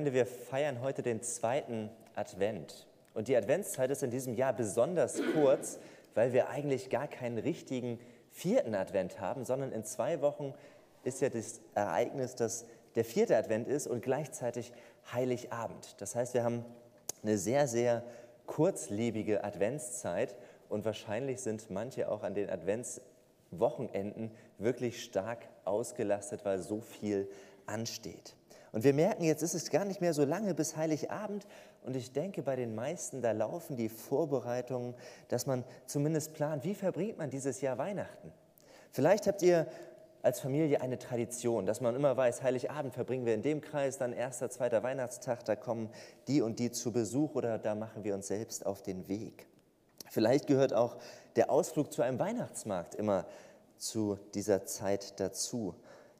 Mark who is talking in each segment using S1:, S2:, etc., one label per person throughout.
S1: Freunde, wir feiern heute den zweiten Advent. Und die Adventszeit ist in diesem Jahr besonders kurz, weil wir eigentlich gar keinen richtigen vierten Advent haben, sondern in zwei Wochen ist ja das Ereignis, dass der vierte Advent ist und gleichzeitig Heiligabend. Das heißt, wir haben eine sehr, sehr kurzlebige Adventszeit und wahrscheinlich sind manche auch an den Adventswochenenden wirklich stark ausgelastet, weil so viel ansteht. Und wir merken, jetzt ist es gar nicht mehr so lange bis Heiligabend. Und ich denke, bei den meisten, da laufen die Vorbereitungen, dass man zumindest plant, wie verbringt man dieses Jahr Weihnachten. Vielleicht habt ihr als Familie eine Tradition, dass man immer weiß, Heiligabend verbringen wir in dem Kreis, dann erster, zweiter Weihnachtstag, da kommen die und die zu Besuch oder da machen wir uns selbst auf den Weg. Vielleicht gehört auch der Ausflug zu einem Weihnachtsmarkt immer zu dieser Zeit dazu.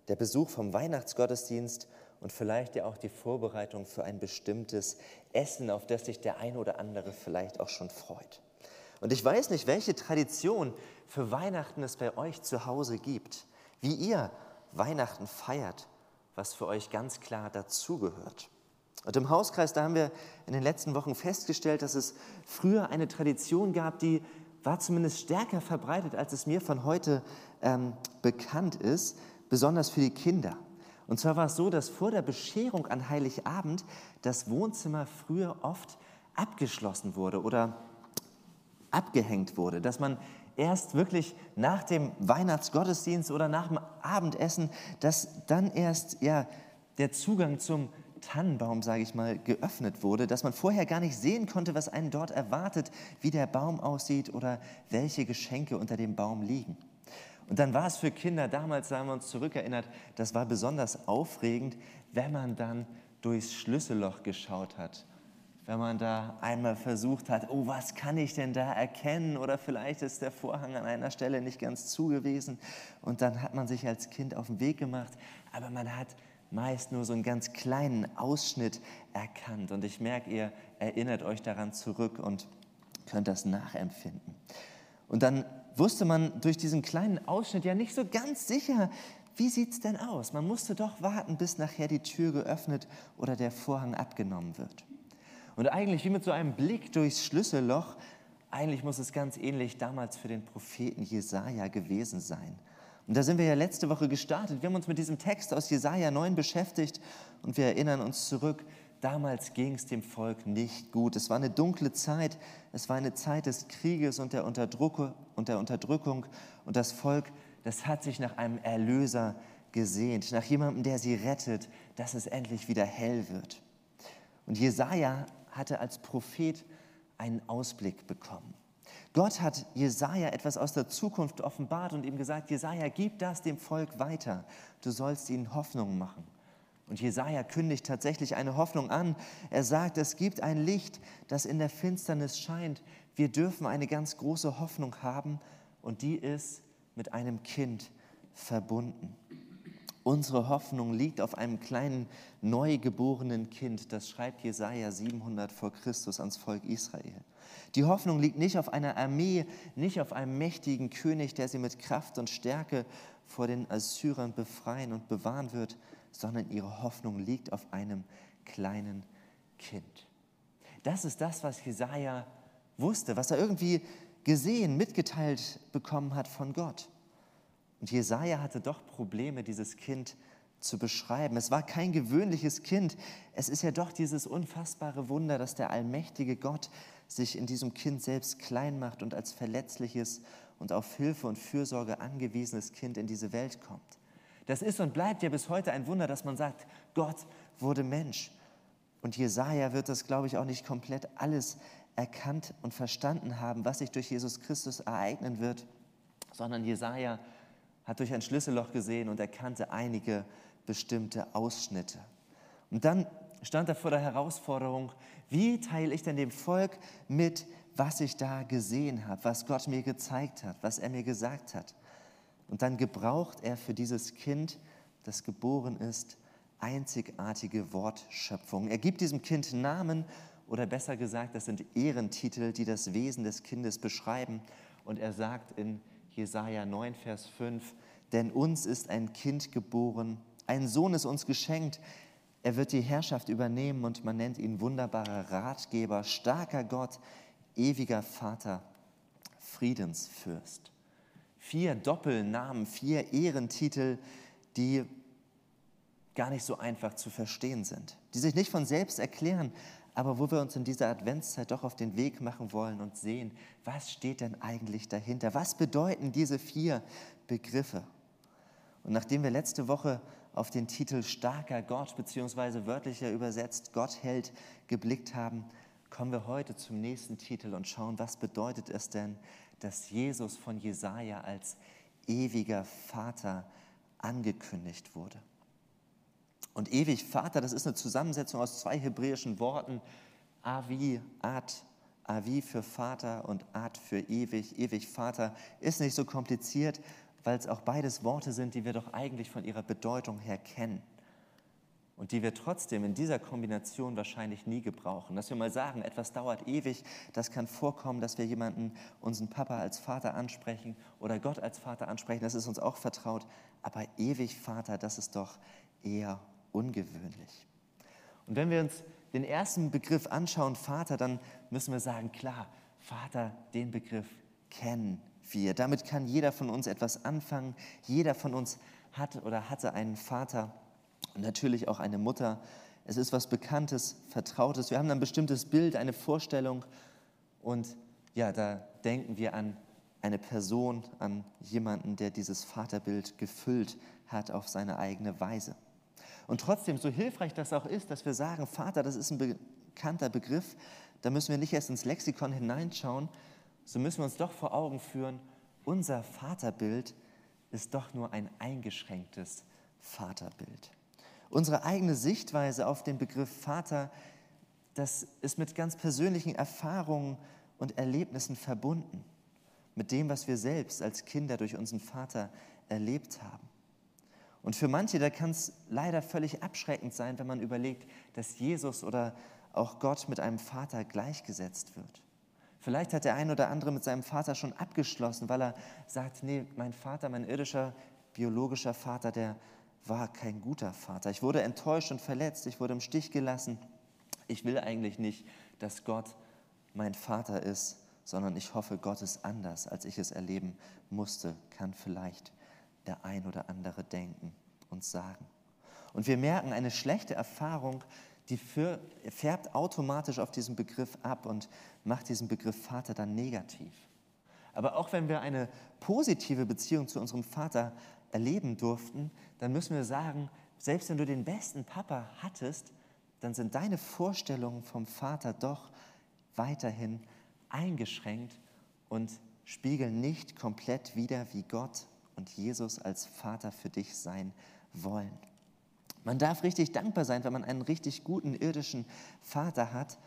S1: Der Besuch vom Weihnachtsgottesdienst und vielleicht ja auch die Vorbereitung für ein bestimmtes Essen, auf das sich der eine oder andere vielleicht auch schon freut. Und ich weiß nicht, welche Tradition für Weihnachten es bei euch zu Hause gibt, wie ihr Weihnachten feiert, was für euch ganz klar dazugehört. Und im Hauskreis, da haben wir in den letzten Wochen festgestellt, dass es früher eine Tradition gab, die war zumindest stärker verbreitet, als es mir von heute ähm, bekannt ist, besonders für die Kinder. Und zwar war es so, dass vor der Bescherung an Heiligabend das Wohnzimmer früher oft abgeschlossen wurde oder abgehängt wurde, dass man erst wirklich nach dem Weihnachtsgottesdienst oder nach dem Abendessen, dass dann erst ja, der Zugang zum Tannenbaum, sage ich mal, geöffnet wurde, dass man vorher gar nicht sehen konnte, was einen dort erwartet, wie der Baum aussieht oder welche Geschenke unter dem Baum liegen. Und dann war es für Kinder damals, da haben wir uns zurückerinnert, das war besonders aufregend, wenn man dann durchs Schlüsselloch geschaut hat wenn man da einmal versucht hat, oh, was kann ich denn da erkennen? Oder vielleicht ist der Vorhang an einer Stelle nicht ganz zu gewesen. Und dann hat man sich als Kind auf den Weg gemacht, aber man hat meist nur so einen ganz kleinen Ausschnitt erkannt. Und ich merke, ihr erinnert euch daran zurück und könnt das nachempfinden. Und dann wusste man durch diesen kleinen Ausschnitt ja nicht so ganz sicher, wie sieht es denn aus? Man musste doch warten, bis nachher die Tür geöffnet oder der Vorhang abgenommen wird. Und eigentlich wie mit so einem Blick durchs Schlüsselloch, eigentlich muss es ganz ähnlich damals für den Propheten Jesaja gewesen sein. Und da sind wir ja letzte Woche gestartet. Wir haben uns mit diesem Text aus Jesaja 9 beschäftigt und wir erinnern uns zurück. Damals ging es dem Volk nicht gut. Es war eine dunkle Zeit. Es war eine Zeit des Krieges und der, und der Unterdrückung. Und das Volk, das hat sich nach einem Erlöser gesehnt, nach jemandem, der sie rettet, dass es endlich wieder hell wird. Und Jesaja hatte als Prophet einen Ausblick bekommen. Gott hat Jesaja etwas aus der Zukunft offenbart und ihm gesagt: Jesaja, gib das dem Volk weiter. Du sollst ihnen Hoffnung machen. Und Jesaja kündigt tatsächlich eine Hoffnung an. Er sagt: Es gibt ein Licht, das in der Finsternis scheint. Wir dürfen eine ganz große Hoffnung haben und die ist mit einem Kind verbunden. Unsere Hoffnung liegt auf einem kleinen neugeborenen Kind, das schreibt Jesaja 700 vor Christus ans Volk Israel. Die Hoffnung liegt nicht auf einer Armee, nicht auf einem mächtigen König, der sie mit Kraft und Stärke vor den Assyrern befreien und bewahren wird, sondern ihre Hoffnung liegt auf einem kleinen Kind. Das ist das, was Jesaja wusste, was er irgendwie gesehen, mitgeteilt bekommen hat von Gott. Und Jesaja hatte doch Probleme, dieses Kind zu beschreiben. Es war kein gewöhnliches Kind. Es ist ja doch dieses unfassbare Wunder, dass der allmächtige Gott sich in diesem Kind selbst klein macht und als verletzliches und auf Hilfe und Fürsorge angewiesenes Kind in diese Welt kommt. Das ist und bleibt ja bis heute ein Wunder, dass man sagt, Gott wurde Mensch. Und Jesaja wird das, glaube ich, auch nicht komplett alles erkannt und verstanden haben, was sich durch Jesus Christus ereignen wird, sondern Jesaja hat durch ein Schlüsselloch gesehen und erkannte einige bestimmte Ausschnitte. Und dann stand er vor der Herausforderung, wie teile ich denn dem Volk mit, was ich da gesehen habe, was Gott mir gezeigt hat, was er mir gesagt hat. Und dann gebraucht er für dieses Kind, das geboren ist, einzigartige Wortschöpfung. Er gibt diesem Kind Namen oder besser gesagt, das sind Ehrentitel, die das Wesen des Kindes beschreiben. Und er sagt in Jesaja 9, Vers 5, denn uns ist ein Kind geboren, ein Sohn ist uns geschenkt, Er wird die Herrschaft übernehmen und man nennt ihn wunderbarer Ratgeber, starker Gott, ewiger Vater, Friedensfürst. Vier Doppelnamen, vier Ehrentitel, die gar nicht so einfach zu verstehen sind, die sich nicht von selbst erklären, aber wo wir uns in dieser Adventszeit doch auf den Weg machen wollen und sehen, was steht denn eigentlich dahinter? Was bedeuten diese vier Begriffe? Und nachdem wir letzte Woche auf den Titel starker Gott beziehungsweise wörtlicher übersetzt Gott hält geblickt haben, kommen wir heute zum nächsten Titel und schauen, was bedeutet es denn, dass Jesus von Jesaja als ewiger Vater angekündigt wurde. Und ewig Vater, das ist eine Zusammensetzung aus zwei hebräischen Worten, Avi, Ad, Avi für Vater und Ad für ewig. Ewig Vater ist nicht so kompliziert, weil es auch beides Worte sind, die wir doch eigentlich von ihrer Bedeutung her kennen und die wir trotzdem in dieser Kombination wahrscheinlich nie gebrauchen. Dass wir mal sagen, etwas dauert ewig, das kann vorkommen, dass wir jemanden, unseren Papa als Vater ansprechen oder Gott als Vater ansprechen, das ist uns auch vertraut, aber ewig Vater, das ist doch eher ungewöhnlich. Und wenn wir uns den ersten Begriff anschauen, Vater, dann müssen wir sagen, klar, Vater, den Begriff kennen wir. Damit kann jeder von uns etwas anfangen. Jeder von uns hat oder hatte einen Vater und natürlich auch eine Mutter. Es ist was Bekanntes, Vertrautes. Wir haben ein bestimmtes Bild, eine Vorstellung und ja, da denken wir an eine Person, an jemanden, der dieses Vaterbild gefüllt hat auf seine eigene Weise. Und trotzdem, so hilfreich das auch ist, dass wir sagen, Vater, das ist ein bekannter Begriff, da müssen wir nicht erst ins Lexikon hineinschauen, so müssen wir uns doch vor Augen führen, unser Vaterbild ist doch nur ein eingeschränktes Vaterbild. Unsere eigene Sichtweise auf den Begriff Vater, das ist mit ganz persönlichen Erfahrungen und Erlebnissen verbunden, mit dem, was wir selbst als Kinder durch unseren Vater erlebt haben. Und für manche, da kann es leider völlig abschreckend sein, wenn man überlegt, dass Jesus oder auch Gott mit einem Vater gleichgesetzt wird. Vielleicht hat der ein oder andere mit seinem Vater schon abgeschlossen, weil er sagt, nee, mein Vater, mein irdischer, biologischer Vater, der war kein guter Vater. Ich wurde enttäuscht und verletzt, ich wurde im Stich gelassen. Ich will eigentlich nicht, dass Gott mein Vater ist, sondern ich hoffe, Gott ist anders, als ich es erleben musste, kann vielleicht der ein oder andere denken und sagen. Und wir merken, eine schlechte Erfahrung, die färbt automatisch auf diesen Begriff ab und macht diesen Begriff Vater dann negativ. Aber auch wenn wir eine positive Beziehung zu unserem Vater erleben durften, dann müssen wir sagen, selbst wenn du den besten Papa hattest, dann sind deine Vorstellungen vom Vater doch weiterhin eingeschränkt und spiegeln nicht komplett wider, wie Gott und Jesus als Vater für dich sein wollen. Man darf richtig dankbar sein, wenn man einen richtig guten irdischen Vater hat.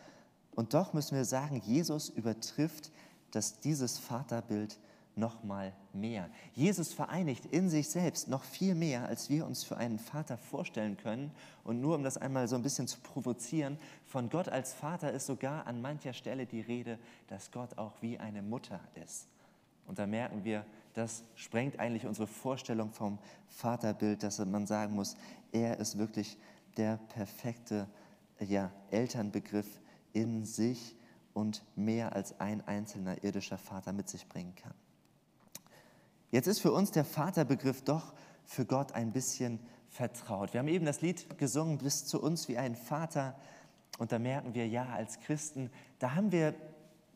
S1: Und doch müssen wir sagen, Jesus übertrifft das, dieses Vaterbild noch mal mehr. Jesus vereinigt in sich selbst noch viel mehr, als wir uns für einen Vater vorstellen können. Und nur um das einmal so ein bisschen zu provozieren, von Gott als Vater ist sogar an mancher Stelle die Rede, dass Gott auch wie eine Mutter ist. Und da merken wir, das sprengt eigentlich unsere Vorstellung vom Vaterbild, dass man sagen muss, er ist wirklich der perfekte ja, Elternbegriff in sich und mehr als ein einzelner irdischer Vater mit sich bringen kann. Jetzt ist für uns der Vaterbegriff doch für Gott ein bisschen vertraut. Wir haben eben das Lied gesungen, bis zu uns wie ein Vater. Und da merken wir, ja, als Christen, da haben wir,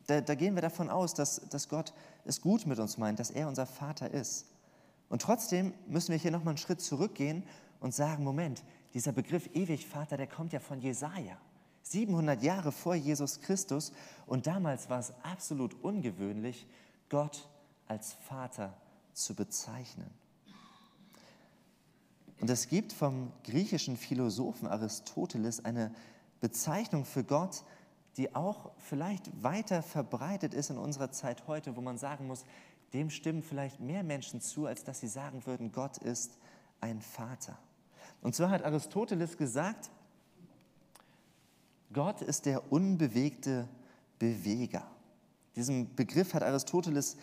S1: da, da gehen wir davon aus, dass, dass Gott es gut mit uns meint, dass er unser Vater ist. Und trotzdem müssen wir hier nochmal einen Schritt zurückgehen und sagen, Moment, dieser Begriff ewig Vater, der kommt ja von Jesaja. 700 Jahre vor Jesus Christus und damals war es absolut ungewöhnlich, Gott als Vater zu bezeichnen. Und es gibt vom griechischen Philosophen Aristoteles eine Bezeichnung für Gott, die auch vielleicht weiter verbreitet ist in unserer Zeit heute, wo man sagen muss, dem stimmen vielleicht mehr Menschen zu, als dass sie sagen würden, Gott ist ein Vater. Und zwar hat Aristoteles gesagt, Gott ist der unbewegte Beweger. Diesen Begriff hat Aristoteles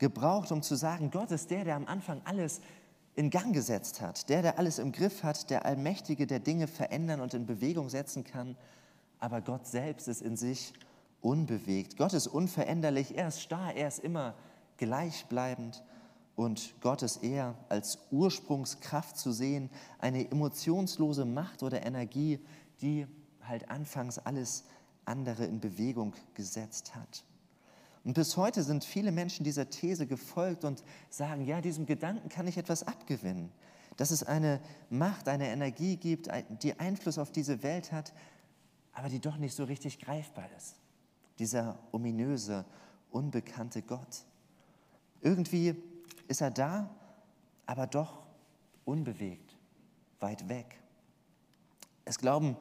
S1: gebraucht, um zu sagen, Gott ist der, der am Anfang alles in Gang gesetzt hat, der, der alles im Griff hat, der Allmächtige, der Dinge verändern und in Bewegung setzen kann. Aber Gott selbst ist in sich unbewegt. Gott ist unveränderlich, er ist starr, er ist immer gleichbleibend und Gott ist eher als Ursprungskraft zu sehen, eine emotionslose Macht oder Energie, die halt anfangs alles andere in Bewegung gesetzt hat. Und bis heute sind viele Menschen dieser These gefolgt und sagen, ja, diesem Gedanken kann ich etwas abgewinnen, dass es eine Macht, eine Energie gibt, die Einfluss auf diese Welt hat, aber die doch nicht so richtig greifbar ist. Dieser ominöse, unbekannte Gott. Irgendwie ist er da, aber doch unbewegt, weit weg. Es glauben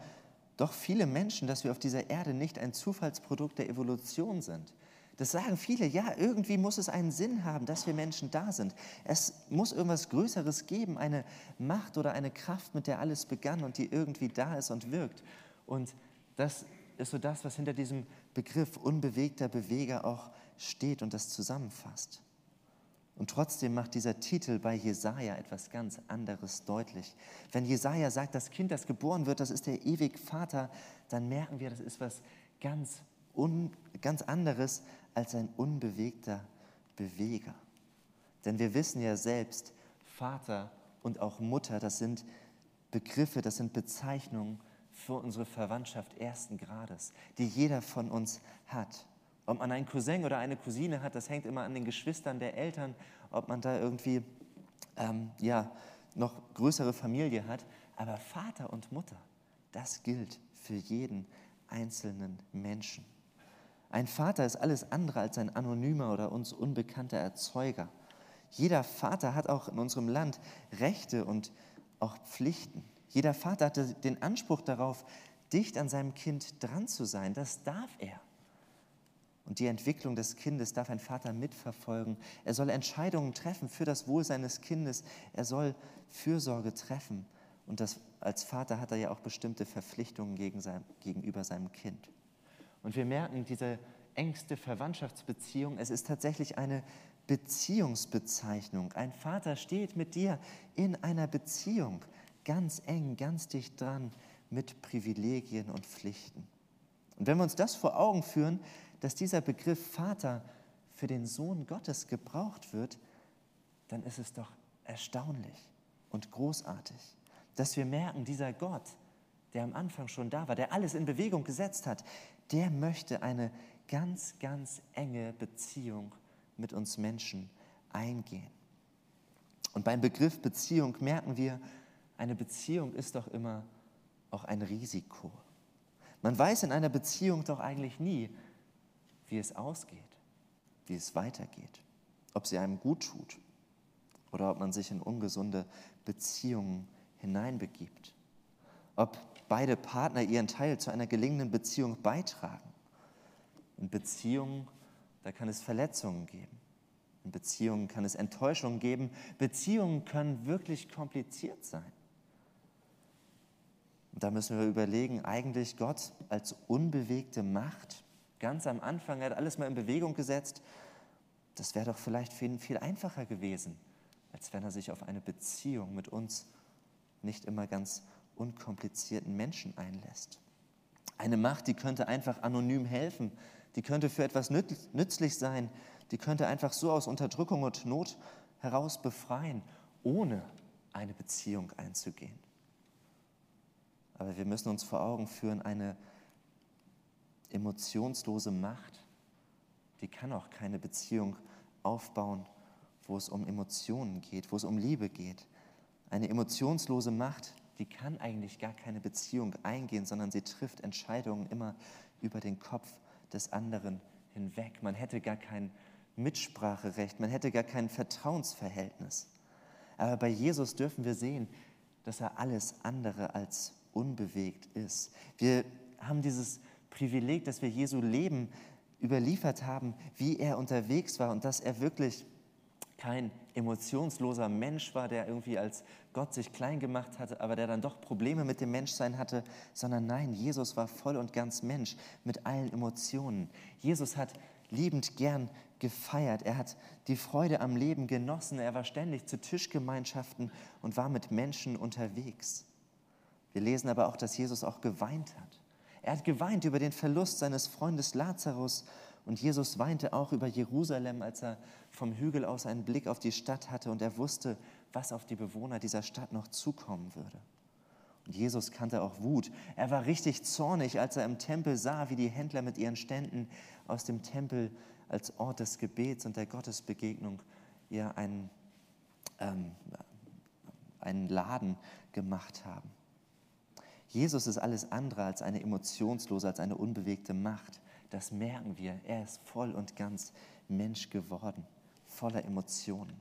S1: doch viele Menschen, dass wir auf dieser Erde nicht ein Zufallsprodukt der Evolution sind. Das sagen viele, ja, irgendwie muss es einen Sinn haben, dass wir Menschen da sind. Es muss irgendwas Größeres geben, eine Macht oder eine Kraft, mit der alles begann und die irgendwie da ist und wirkt. Und das ist so das, was hinter diesem Begriff unbewegter Beweger auch steht und das zusammenfasst. Und trotzdem macht dieser Titel bei Jesaja etwas ganz anderes deutlich. Wenn Jesaja sagt, das Kind, das geboren wird, das ist der ewig Vater, dann merken wir, das ist was ganz, un, ganz anderes als ein unbewegter Beweger. Denn wir wissen ja selbst, Vater und auch Mutter, das sind Begriffe, das sind Bezeichnungen für unsere Verwandtschaft ersten Grades, die jeder von uns hat. Ob man einen Cousin oder eine Cousine hat, das hängt immer an den Geschwistern der Eltern, ob man da irgendwie ähm, ja, noch größere Familie hat. Aber Vater und Mutter, das gilt für jeden einzelnen Menschen. Ein Vater ist alles andere als ein anonymer oder uns unbekannter Erzeuger. Jeder Vater hat auch in unserem Land Rechte und auch Pflichten. Jeder Vater hat den Anspruch darauf, dicht an seinem Kind dran zu sein. Das darf er. Und die Entwicklung des Kindes darf ein Vater mitverfolgen. Er soll Entscheidungen treffen für das Wohl seines Kindes. Er soll Fürsorge treffen. Und das, als Vater hat er ja auch bestimmte Verpflichtungen gegen sein, gegenüber seinem Kind. Und wir merken diese engste Verwandtschaftsbeziehung, es ist tatsächlich eine Beziehungsbezeichnung. Ein Vater steht mit dir in einer Beziehung, ganz eng, ganz dicht dran, mit Privilegien und Pflichten. Und wenn wir uns das vor Augen führen, dass dieser Begriff Vater für den Sohn Gottes gebraucht wird, dann ist es doch erstaunlich und großartig, dass wir merken, dieser Gott, der am Anfang schon da war, der alles in Bewegung gesetzt hat, der möchte eine ganz, ganz enge Beziehung mit uns Menschen eingehen. Und beim Begriff Beziehung merken wir, eine Beziehung ist doch immer auch ein Risiko. Man weiß in einer Beziehung doch eigentlich nie, wie es ausgeht, wie es weitergeht, ob sie einem gut tut oder ob man sich in ungesunde Beziehungen hineinbegibt, ob beide Partner ihren Teil zu einer gelingenden Beziehung beitragen. In Beziehungen, da kann es Verletzungen geben. In Beziehungen kann es Enttäuschungen geben. Beziehungen können wirklich kompliziert sein. Und da müssen wir überlegen, eigentlich Gott als unbewegte Macht, ganz am Anfang, er hat alles mal in Bewegung gesetzt. Das wäre doch vielleicht für ihn viel einfacher gewesen, als wenn er sich auf eine Beziehung mit uns nicht immer ganz unkomplizierten Menschen einlässt. Eine Macht, die könnte einfach anonym helfen, die könnte für etwas nützlich sein, die könnte einfach so aus Unterdrückung und Not heraus befreien, ohne eine Beziehung einzugehen. Aber wir müssen uns vor Augen führen, eine emotionslose Macht, die kann auch keine Beziehung aufbauen, wo es um Emotionen geht, wo es um Liebe geht. Eine emotionslose Macht, die kann eigentlich gar keine Beziehung eingehen, sondern sie trifft Entscheidungen immer über den Kopf des anderen hinweg. Man hätte gar kein Mitspracherecht, man hätte gar kein Vertrauensverhältnis. Aber bei Jesus dürfen wir sehen, dass er alles andere als unbewegt ist. Wir haben dieses Privileg, dass wir Jesu Leben überliefert haben, wie er unterwegs war und dass er wirklich kein emotionsloser Mensch war, der irgendwie als Gott sich klein gemacht hatte, aber der dann doch Probleme mit dem Menschsein hatte, sondern nein, Jesus war voll und ganz Mensch mit allen Emotionen. Jesus hat liebend gern gefeiert, er hat die Freude am Leben genossen, er war ständig zu Tischgemeinschaften und war mit Menschen unterwegs. Wir lesen aber auch, dass Jesus auch geweint hat. Er hat geweint über den Verlust seines Freundes Lazarus und Jesus weinte auch über Jerusalem, als er vom Hügel aus einen Blick auf die Stadt hatte und er wusste, was auf die Bewohner dieser Stadt noch zukommen würde. Und Jesus kannte auch Wut. Er war richtig zornig, als er im Tempel sah, wie die Händler mit ihren Ständen aus dem Tempel als Ort des Gebets und der Gottesbegegnung ihr einen, ähm, einen Laden gemacht haben. Jesus ist alles andere als eine emotionslose, als eine unbewegte Macht. Das merken wir. Er ist voll und ganz Mensch geworden, voller Emotionen.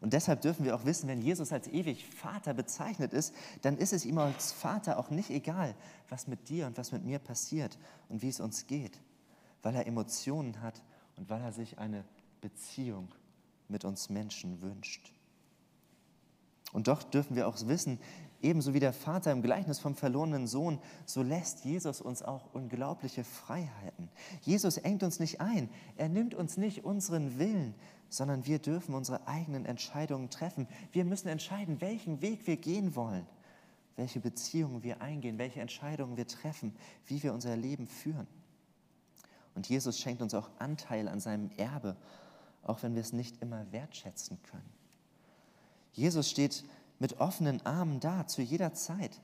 S1: Und deshalb dürfen wir auch wissen, wenn Jesus als ewig Vater bezeichnet ist, dann ist es ihm als Vater auch nicht egal, was mit dir und was mit mir passiert und wie es uns geht, weil er Emotionen hat und weil er sich eine Beziehung mit uns Menschen wünscht. Und doch dürfen wir auch wissen, ebenso wie der Vater im Gleichnis vom verlorenen Sohn, so lässt Jesus uns auch unglaubliche Freiheiten. Jesus engt uns nicht ein, er nimmt uns nicht unseren Willen, sondern wir dürfen unsere eigenen Entscheidungen treffen. Wir müssen entscheiden, welchen Weg wir gehen wollen, welche Beziehungen wir eingehen, welche Entscheidungen wir treffen, wie wir unser Leben führen. Und Jesus schenkt uns auch Anteil an seinem Erbe, auch wenn wir es nicht immer wertschätzen können. Jesus steht mit offenen Armen da zu jeder Zeit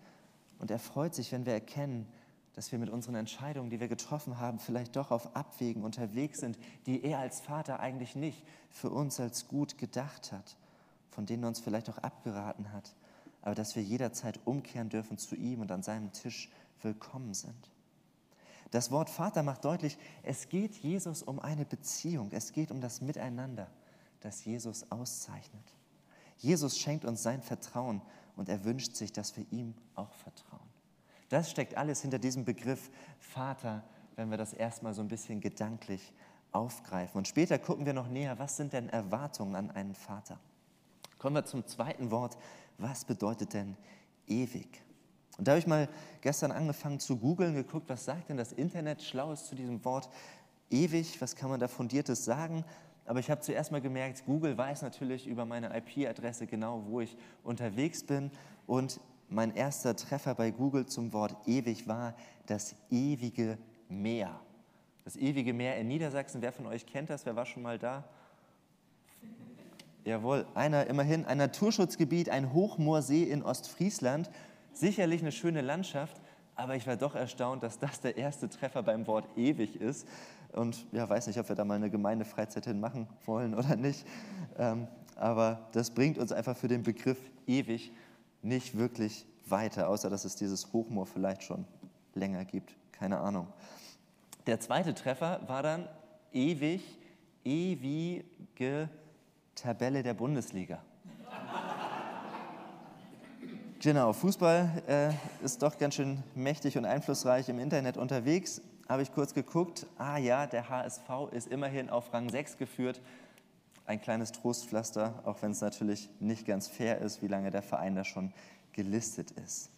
S1: und er freut sich, wenn wir erkennen, dass wir mit unseren Entscheidungen, die wir getroffen haben, vielleicht doch auf Abwägen unterwegs sind, die er als Vater eigentlich nicht für uns als gut gedacht hat, von denen er uns vielleicht auch abgeraten hat, aber dass wir jederzeit umkehren dürfen zu ihm und an seinem Tisch willkommen sind. Das Wort Vater macht deutlich, es geht Jesus um eine Beziehung, es geht um das Miteinander, das Jesus auszeichnet. Jesus schenkt uns sein Vertrauen und er wünscht sich, dass wir ihm auch vertrauen. Das steckt alles hinter diesem Begriff Vater, wenn wir das erstmal so ein bisschen gedanklich aufgreifen. Und später gucken wir noch näher, was sind denn Erwartungen an einen Vater? Kommen wir zum zweiten Wort. Was bedeutet denn ewig? Und da habe ich mal gestern angefangen zu googeln, geguckt, was sagt denn das Internet Schlaues zu diesem Wort ewig, was kann man da fundiertes sagen. Aber ich habe zuerst mal gemerkt, Google weiß natürlich über meine IP-Adresse genau, wo ich unterwegs bin. Und mein erster Treffer bei Google zum Wort ewig war das ewige Meer. Das ewige Meer in Niedersachsen, wer von euch kennt das? Wer war schon mal da? Jawohl, einer immerhin, ein Naturschutzgebiet, ein Hochmoorsee in Ostfriesland Sicherlich eine schöne Landschaft, aber ich war doch erstaunt, dass das der erste Treffer beim Wort ewig ist. Und ja, weiß nicht, ob wir da mal eine Gemeindefreizeit hin machen wollen oder nicht. Ähm, aber das bringt uns einfach für den Begriff ewig nicht wirklich weiter, außer dass es dieses Hochmoor vielleicht schon länger gibt. Keine Ahnung. Der zweite Treffer war dann ewig, ewige Tabelle der Bundesliga. Genau, Fußball äh, ist doch ganz schön mächtig und einflussreich im Internet unterwegs. Habe ich kurz geguckt. Ah ja, der HSV ist immerhin auf Rang 6 geführt. Ein kleines Trostpflaster, auch wenn es natürlich nicht ganz fair ist, wie lange der Verein da schon gelistet ist.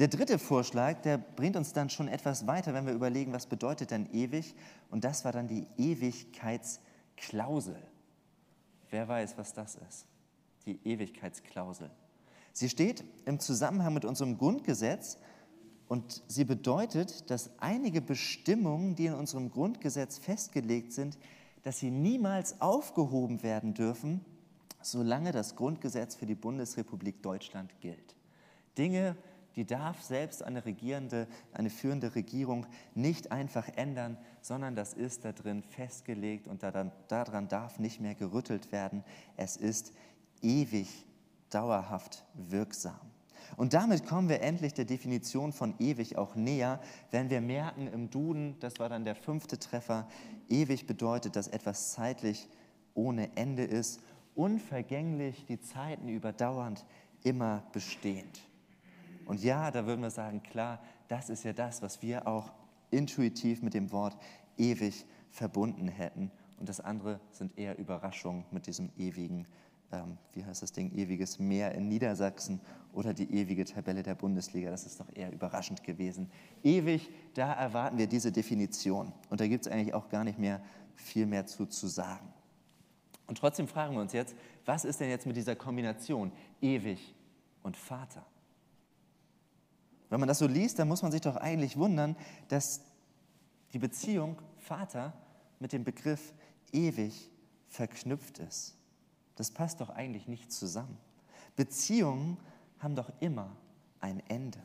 S1: Der dritte Vorschlag, der bringt uns dann schon etwas weiter, wenn wir überlegen, was bedeutet denn ewig? Und das war dann die Ewigkeitsklausel. Wer weiß, was das ist? Die Ewigkeitsklausel. Sie steht im Zusammenhang mit unserem Grundgesetz und sie bedeutet, dass einige Bestimmungen, die in unserem Grundgesetz festgelegt sind, dass sie niemals aufgehoben werden dürfen, solange das Grundgesetz für die Bundesrepublik Deutschland gilt. Dinge, die darf selbst eine regierende, eine führende Regierung nicht einfach ändern, sondern das ist da drin festgelegt und daran, daran darf nicht mehr gerüttelt werden. Es ist ewig dauerhaft wirksam. Und damit kommen wir endlich der Definition von ewig auch näher, wenn wir merken im Duden, das war dann der fünfte Treffer, ewig bedeutet, dass etwas zeitlich ohne Ende ist, unvergänglich, die Zeiten überdauernd, immer bestehend. Und ja, da würden wir sagen, klar, das ist ja das, was wir auch intuitiv mit dem Wort ewig verbunden hätten. Und das andere sind eher Überraschungen mit diesem ewigen ähm, wie heißt das Ding, ewiges Meer in Niedersachsen oder die ewige Tabelle der Bundesliga. Das ist doch eher überraschend gewesen. Ewig, da erwarten wir diese Definition. Und da gibt es eigentlich auch gar nicht mehr viel mehr zu, zu sagen. Und trotzdem fragen wir uns jetzt, was ist denn jetzt mit dieser Kombination ewig und Vater? Wenn man das so liest, dann muss man sich doch eigentlich wundern, dass die Beziehung Vater mit dem Begriff ewig verknüpft ist. Das passt doch eigentlich nicht zusammen. Beziehungen haben doch immer ein Ende.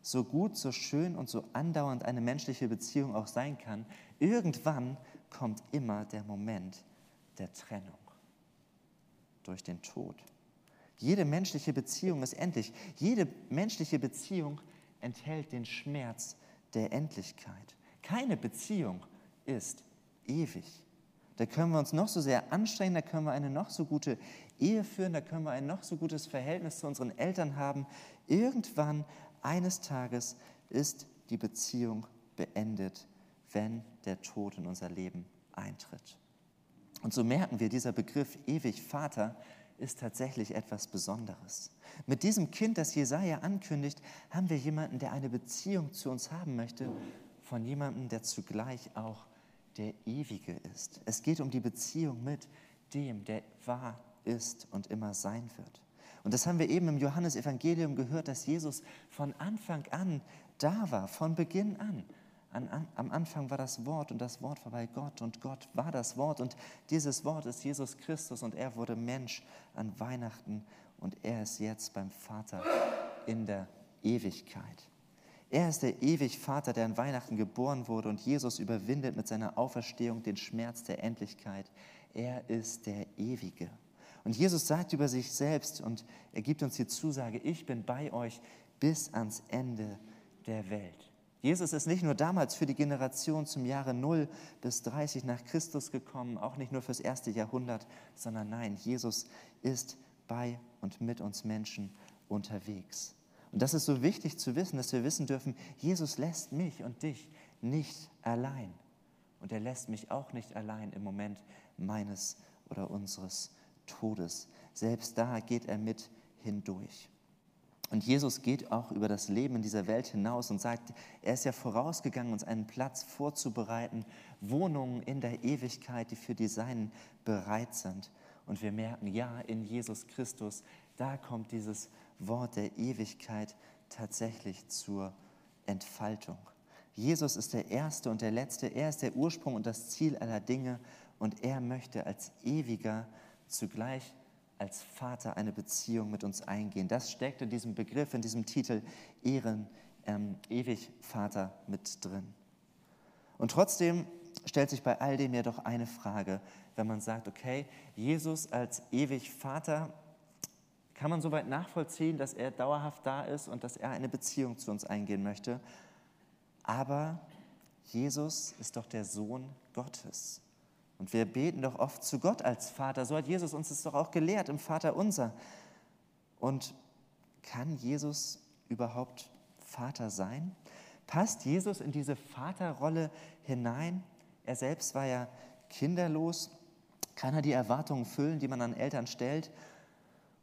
S1: So gut, so schön und so andauernd eine menschliche Beziehung auch sein kann, irgendwann kommt immer der Moment der Trennung durch den Tod. Jede menschliche Beziehung ist endlich. Jede menschliche Beziehung enthält den Schmerz der Endlichkeit. Keine Beziehung ist ewig. Da können wir uns noch so sehr anstrengen, da können wir eine noch so gute Ehe führen, da können wir ein noch so gutes Verhältnis zu unseren Eltern haben. Irgendwann, eines Tages, ist die Beziehung beendet, wenn der Tod in unser Leben eintritt. Und so merken wir, dieser Begriff ewig Vater ist tatsächlich etwas Besonderes. Mit diesem Kind, das Jesaja ankündigt, haben wir jemanden, der eine Beziehung zu uns haben möchte, von jemandem, der zugleich auch der Ewige ist. Es geht um die Beziehung mit dem, der wahr ist und immer sein wird. Und das haben wir eben im Johannesevangelium gehört, dass Jesus von Anfang an da war, von Beginn an. An, an, am Anfang war das Wort und das Wort war bei Gott und Gott war das Wort und dieses Wort ist Jesus Christus und er wurde Mensch an Weihnachten und er ist jetzt beim Vater in der Ewigkeit. Er ist der ewig Vater, der an Weihnachten geboren wurde und Jesus überwindet mit seiner Auferstehung den Schmerz der Endlichkeit. Er ist der Ewige. Und Jesus sagt über sich selbst und er gibt uns die Zusage, ich bin bei euch bis ans Ende der Welt. Jesus ist nicht nur damals für die Generation zum Jahre 0 bis 30 nach Christus gekommen, auch nicht nur fürs erste Jahrhundert, sondern nein, Jesus ist bei und mit uns Menschen unterwegs. Und das ist so wichtig zu wissen, dass wir wissen dürfen, Jesus lässt mich und dich nicht allein. Und er lässt mich auch nicht allein im Moment meines oder unseres Todes. Selbst da geht er mit hindurch. Und Jesus geht auch über das Leben in dieser Welt hinaus und sagt, er ist ja vorausgegangen, uns einen Platz vorzubereiten, Wohnungen in der Ewigkeit, die für die Seinen bereit sind. Und wir merken, ja, in Jesus Christus, da kommt dieses Wort der Ewigkeit tatsächlich zur Entfaltung. Jesus ist der Erste und der Letzte, er ist der Ursprung und das Ziel aller Dinge und er möchte als ewiger zugleich als Vater eine Beziehung mit uns eingehen. Das steckt in diesem Begriff, in diesem Titel Ehren, ähm, ewig Vater mit drin. Und trotzdem stellt sich bei all dem ja doch eine Frage, wenn man sagt, okay, Jesus als ewig Vater, kann man soweit nachvollziehen, dass er dauerhaft da ist und dass er eine Beziehung zu uns eingehen möchte. Aber Jesus ist doch der Sohn Gottes. Und wir beten doch oft zu Gott als Vater. So hat Jesus uns es doch auch gelehrt im Vater unser. Und kann Jesus überhaupt Vater sein? Passt Jesus in diese Vaterrolle hinein? Er selbst war ja kinderlos. Kann er die Erwartungen füllen, die man an Eltern stellt?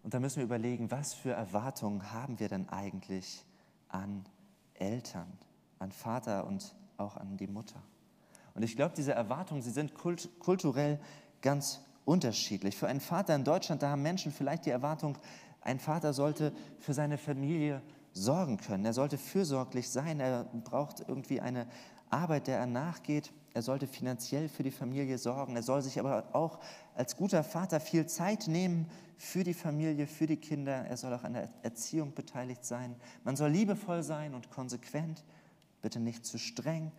S1: Und da müssen wir überlegen, was für Erwartungen haben wir denn eigentlich an Eltern, an Vater und auch an die Mutter? Und ich glaube, diese Erwartungen, sie sind kult kulturell ganz unterschiedlich. Für einen Vater in Deutschland, da haben Menschen vielleicht die Erwartung, ein Vater sollte für seine Familie sorgen können. Er sollte fürsorglich sein. Er braucht irgendwie eine Arbeit, der er nachgeht. Er sollte finanziell für die Familie sorgen. Er soll sich aber auch als guter Vater viel Zeit nehmen für die Familie, für die Kinder. Er soll auch an der Erziehung beteiligt sein. Man soll liebevoll sein und konsequent, bitte nicht zu streng.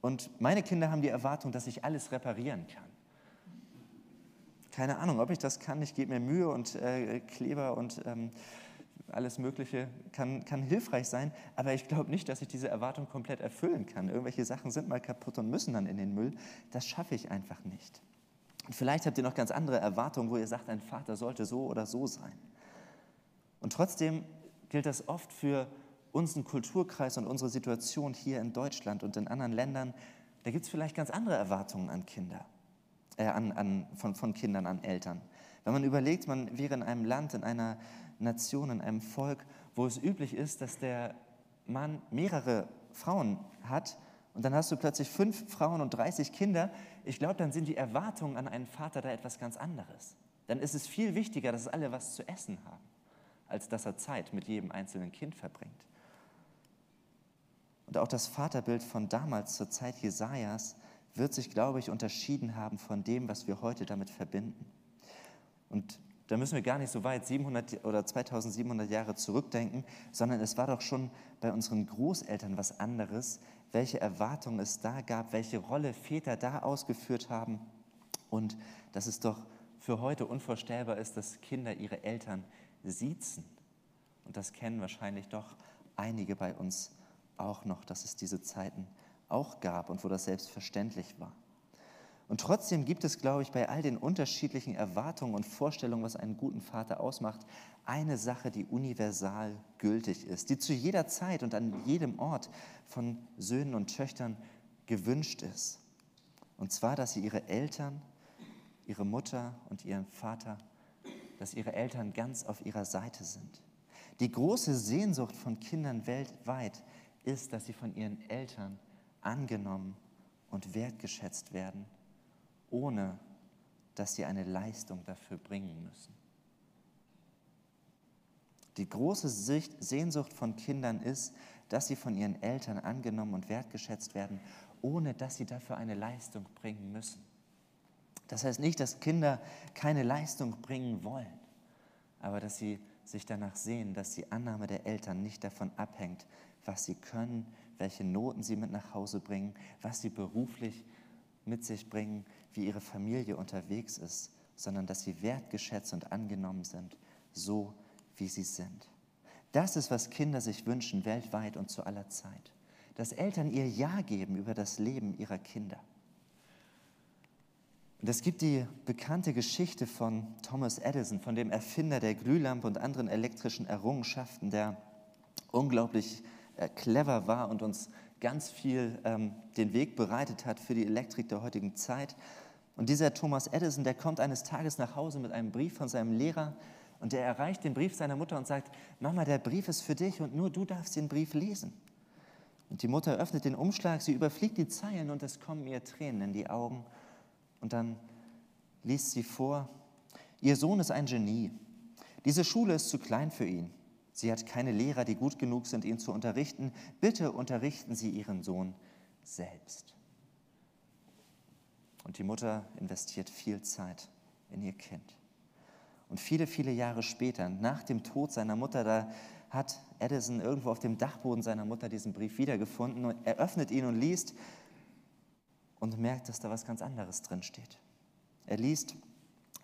S1: Und meine Kinder haben die Erwartung, dass ich alles reparieren kann. Keine Ahnung, ob ich das kann. Ich gebe mir Mühe und äh, Kleber und ähm, alles Mögliche kann, kann hilfreich sein. Aber ich glaube nicht, dass ich diese Erwartung komplett erfüllen kann. Irgendwelche Sachen sind mal kaputt und müssen dann in den Müll. Das schaffe ich einfach nicht. Und vielleicht habt ihr noch ganz andere Erwartungen, wo ihr sagt, ein Vater sollte so oder so sein. Und trotzdem gilt das oft für unseren Kulturkreis und unsere Situation hier in Deutschland und in anderen Ländern, da gibt es vielleicht ganz andere Erwartungen an Kinder, äh, an, an, von, von Kindern an Eltern. Wenn man überlegt, man wäre in einem Land, in einer Nation, in einem Volk, wo es üblich ist, dass der Mann mehrere Frauen hat und dann hast du plötzlich fünf Frauen und 30 Kinder, ich glaube, dann sind die Erwartungen an einen Vater da etwas ganz anderes. Dann ist es viel wichtiger, dass alle was zu essen haben, als dass er Zeit mit jedem einzelnen Kind verbringt. Und auch das Vaterbild von damals zur Zeit Jesajas wird sich, glaube ich, unterschieden haben von dem, was wir heute damit verbinden. Und da müssen wir gar nicht so weit 700 oder 2700 Jahre zurückdenken, sondern es war doch schon bei unseren Großeltern was anderes, welche Erwartungen es da gab, welche Rolle Väter da ausgeführt haben und dass es doch für heute unvorstellbar ist, dass Kinder ihre Eltern siezen. Und das kennen wahrscheinlich doch einige bei uns auch noch, dass es diese Zeiten auch gab und wo das selbstverständlich war. Und trotzdem gibt es, glaube ich, bei all den unterschiedlichen Erwartungen und Vorstellungen, was einen guten Vater ausmacht, eine Sache, die universal gültig ist, die zu jeder Zeit und an jedem Ort von Söhnen und Töchtern gewünscht ist. Und zwar, dass sie ihre Eltern, ihre Mutter und ihren Vater, dass ihre Eltern ganz auf ihrer Seite sind. Die große Sehnsucht von Kindern weltweit ist, dass sie von ihren Eltern angenommen und wertgeschätzt werden ohne dass sie eine Leistung dafür bringen müssen. Die große Sehnsucht von Kindern ist, dass sie von ihren Eltern angenommen und wertgeschätzt werden, ohne dass sie dafür eine Leistung bringen müssen. Das heißt nicht, dass Kinder keine Leistung bringen wollen, aber dass sie sich danach sehen, dass die Annahme der Eltern nicht davon abhängt, was sie können, welche Noten sie mit nach Hause bringen, was sie beruflich mit sich bringen, wie ihre Familie unterwegs ist, sondern dass sie wertgeschätzt und angenommen sind, so wie sie sind. Das ist, was Kinder sich wünschen, weltweit und zu aller Zeit. Dass Eltern ihr Ja geben über das Leben ihrer Kinder. Und es gibt die bekannte Geschichte von Thomas Edison, von dem Erfinder der Glühlampe und anderen elektrischen Errungenschaften, der unglaublich äh, clever war und uns ganz viel ähm, den Weg bereitet hat für die Elektrik der heutigen Zeit. Und dieser Thomas Edison, der kommt eines Tages nach Hause mit einem Brief von seinem Lehrer und der erreicht den Brief seiner Mutter und sagt, Mama, der Brief ist für dich und nur du darfst den Brief lesen. Und die Mutter öffnet den Umschlag, sie überfliegt die Zeilen und es kommen ihr Tränen in die Augen. Und dann liest sie vor, Ihr Sohn ist ein Genie. Diese Schule ist zu klein für ihn. Sie hat keine Lehrer, die gut genug sind, ihn zu unterrichten. Bitte unterrichten Sie Ihren Sohn selbst. Und die Mutter investiert viel Zeit in ihr Kind. Und viele, viele Jahre später, nach dem Tod seiner Mutter, da hat Edison irgendwo auf dem Dachboden seiner Mutter diesen Brief wiedergefunden und er öffnet ihn und liest und merkt, dass da was ganz anderes drin steht. Er liest,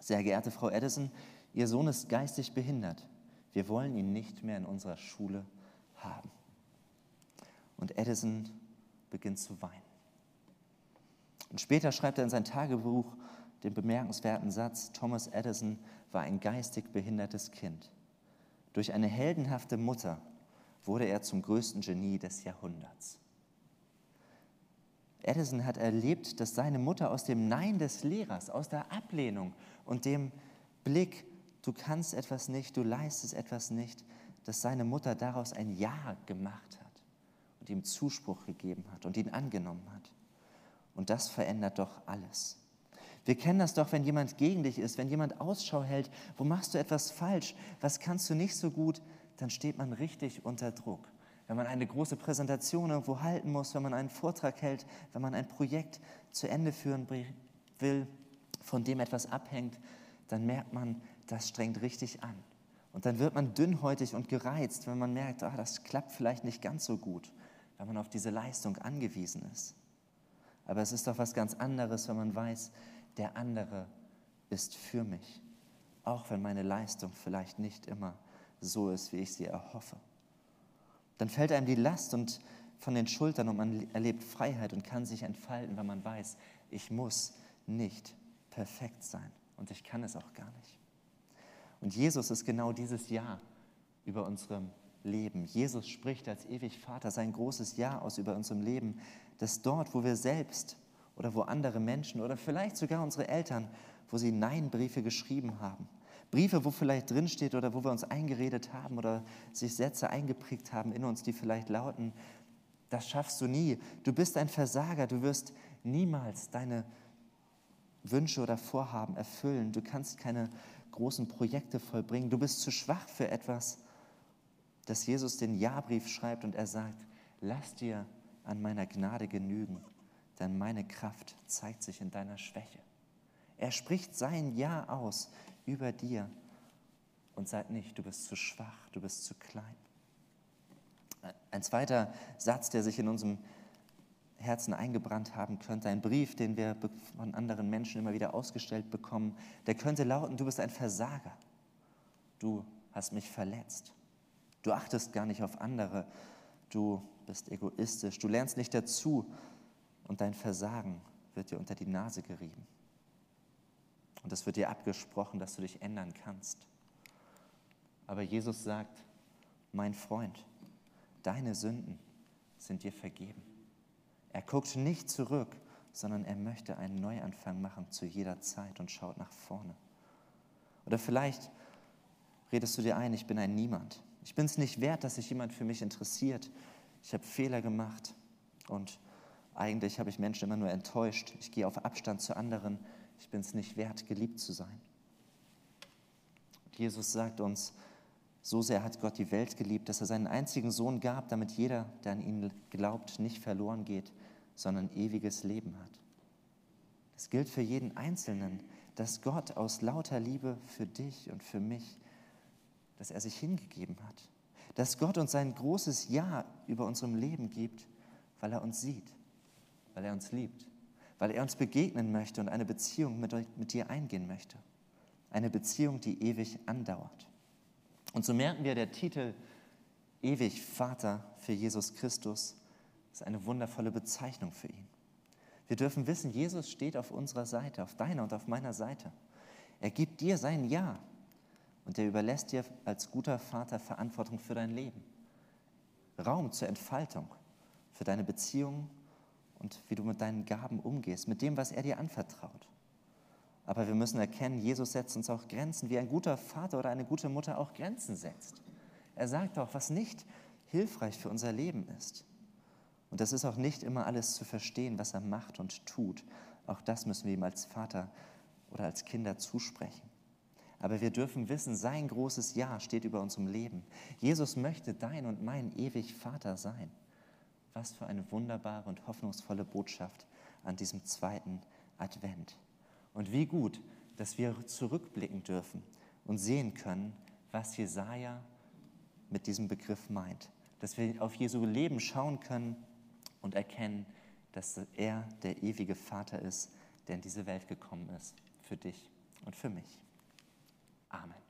S1: sehr geehrte Frau Edison, Ihr Sohn ist geistig behindert. Wir wollen ihn nicht mehr in unserer Schule haben. Und Edison beginnt zu weinen. Und später schreibt er in sein Tagebuch den bemerkenswerten Satz, Thomas Edison war ein geistig behindertes Kind. Durch eine heldenhafte Mutter wurde er zum größten Genie des Jahrhunderts. Edison hat erlebt, dass seine Mutter aus dem Nein des Lehrers, aus der Ablehnung und dem Blick du kannst etwas nicht, du leistest etwas nicht, dass seine Mutter daraus ein Ja gemacht hat und ihm Zuspruch gegeben hat und ihn angenommen hat. Und das verändert doch alles. Wir kennen das doch, wenn jemand gegen dich ist, wenn jemand Ausschau hält, wo machst du etwas falsch, was kannst du nicht so gut, dann steht man richtig unter Druck. Wenn man eine große Präsentation irgendwo halten muss, wenn man einen Vortrag hält, wenn man ein Projekt zu Ende führen will, von dem etwas abhängt, dann merkt man, das strengt richtig an. Und dann wird man dünnhäutig und gereizt, wenn man merkt, ah, das klappt vielleicht nicht ganz so gut, wenn man auf diese Leistung angewiesen ist. Aber es ist doch was ganz anderes, wenn man weiß, der andere ist für mich, auch wenn meine Leistung vielleicht nicht immer so ist, wie ich sie erhoffe. Dann fällt einem die Last und von den Schultern und man erlebt Freiheit und kann sich entfalten, wenn man weiß, ich muss nicht perfekt sein und ich kann es auch gar nicht. Und Jesus ist genau dieses Ja über unserem Leben. Jesus spricht als ewig Vater sein großes Ja aus über unserem Leben, dass dort, wo wir selbst oder wo andere Menschen oder vielleicht sogar unsere Eltern, wo sie Nein-Briefe geschrieben haben, Briefe, wo vielleicht drinsteht oder wo wir uns eingeredet haben oder sich Sätze eingeprägt haben in uns, die vielleicht lauten, Das schaffst du nie. Du bist ein Versager. Du wirst niemals deine Wünsche oder Vorhaben erfüllen. Du kannst keine großen Projekte vollbringen. Du bist zu schwach für etwas, dass Jesus den Ja-Brief schreibt und er sagt, lass dir an meiner Gnade genügen, denn meine Kraft zeigt sich in deiner Schwäche. Er spricht sein Ja aus über dir und sagt nicht, du bist zu schwach, du bist zu klein. Ein zweiter Satz, der sich in unserem Herzen eingebrannt haben könnte, ein Brief, den wir von anderen Menschen immer wieder ausgestellt bekommen, der könnte lauten, du bist ein Versager, du hast mich verletzt, du achtest gar nicht auf andere, du bist egoistisch, du lernst nicht dazu und dein Versagen wird dir unter die Nase gerieben. Und es wird dir abgesprochen, dass du dich ändern kannst. Aber Jesus sagt, mein Freund, deine Sünden sind dir vergeben. Er guckt nicht zurück, sondern er möchte einen Neuanfang machen zu jeder Zeit und schaut nach vorne. Oder vielleicht redest du dir ein, ich bin ein Niemand. Ich bin es nicht wert, dass sich jemand für mich interessiert. Ich habe Fehler gemacht und eigentlich habe ich Menschen immer nur enttäuscht. Ich gehe auf Abstand zu anderen. Ich bin es nicht wert, geliebt zu sein. Jesus sagt uns, so sehr hat Gott die Welt geliebt, dass er seinen einzigen Sohn gab, damit jeder, der an ihn glaubt, nicht verloren geht, sondern ewiges Leben hat. Das gilt für jeden Einzelnen, dass Gott aus lauter Liebe für dich und für mich, dass er sich hingegeben hat. Dass Gott uns sein großes Ja über unserem Leben gibt, weil er uns sieht, weil er uns liebt, weil er uns begegnen möchte und eine Beziehung mit, mit dir eingehen möchte. Eine Beziehung, die ewig andauert. Und so merken wir, der Titel Ewig Vater für Jesus Christus ist eine wundervolle Bezeichnung für ihn. Wir dürfen wissen, Jesus steht auf unserer Seite, auf deiner und auf meiner Seite. Er gibt dir sein Ja und er überlässt dir als guter Vater Verantwortung für dein Leben. Raum zur Entfaltung, für deine Beziehungen und wie du mit deinen Gaben umgehst, mit dem, was er dir anvertraut. Aber wir müssen erkennen, Jesus setzt uns auch Grenzen, wie ein guter Vater oder eine gute Mutter auch Grenzen setzt. Er sagt auch, was nicht hilfreich für unser Leben ist. Und das ist auch nicht immer alles zu verstehen, was er macht und tut. Auch das müssen wir ihm als Vater oder als Kinder zusprechen. Aber wir dürfen wissen, sein großes Ja steht über unserem Leben. Jesus möchte dein und mein ewig Vater sein. Was für eine wunderbare und hoffnungsvolle Botschaft an diesem zweiten Advent. Und wie gut, dass wir zurückblicken dürfen und sehen können, was Jesaja mit diesem Begriff meint. Dass wir auf Jesu Leben schauen können und erkennen, dass er der ewige Vater ist, der in diese Welt gekommen ist, für dich und für mich. Amen.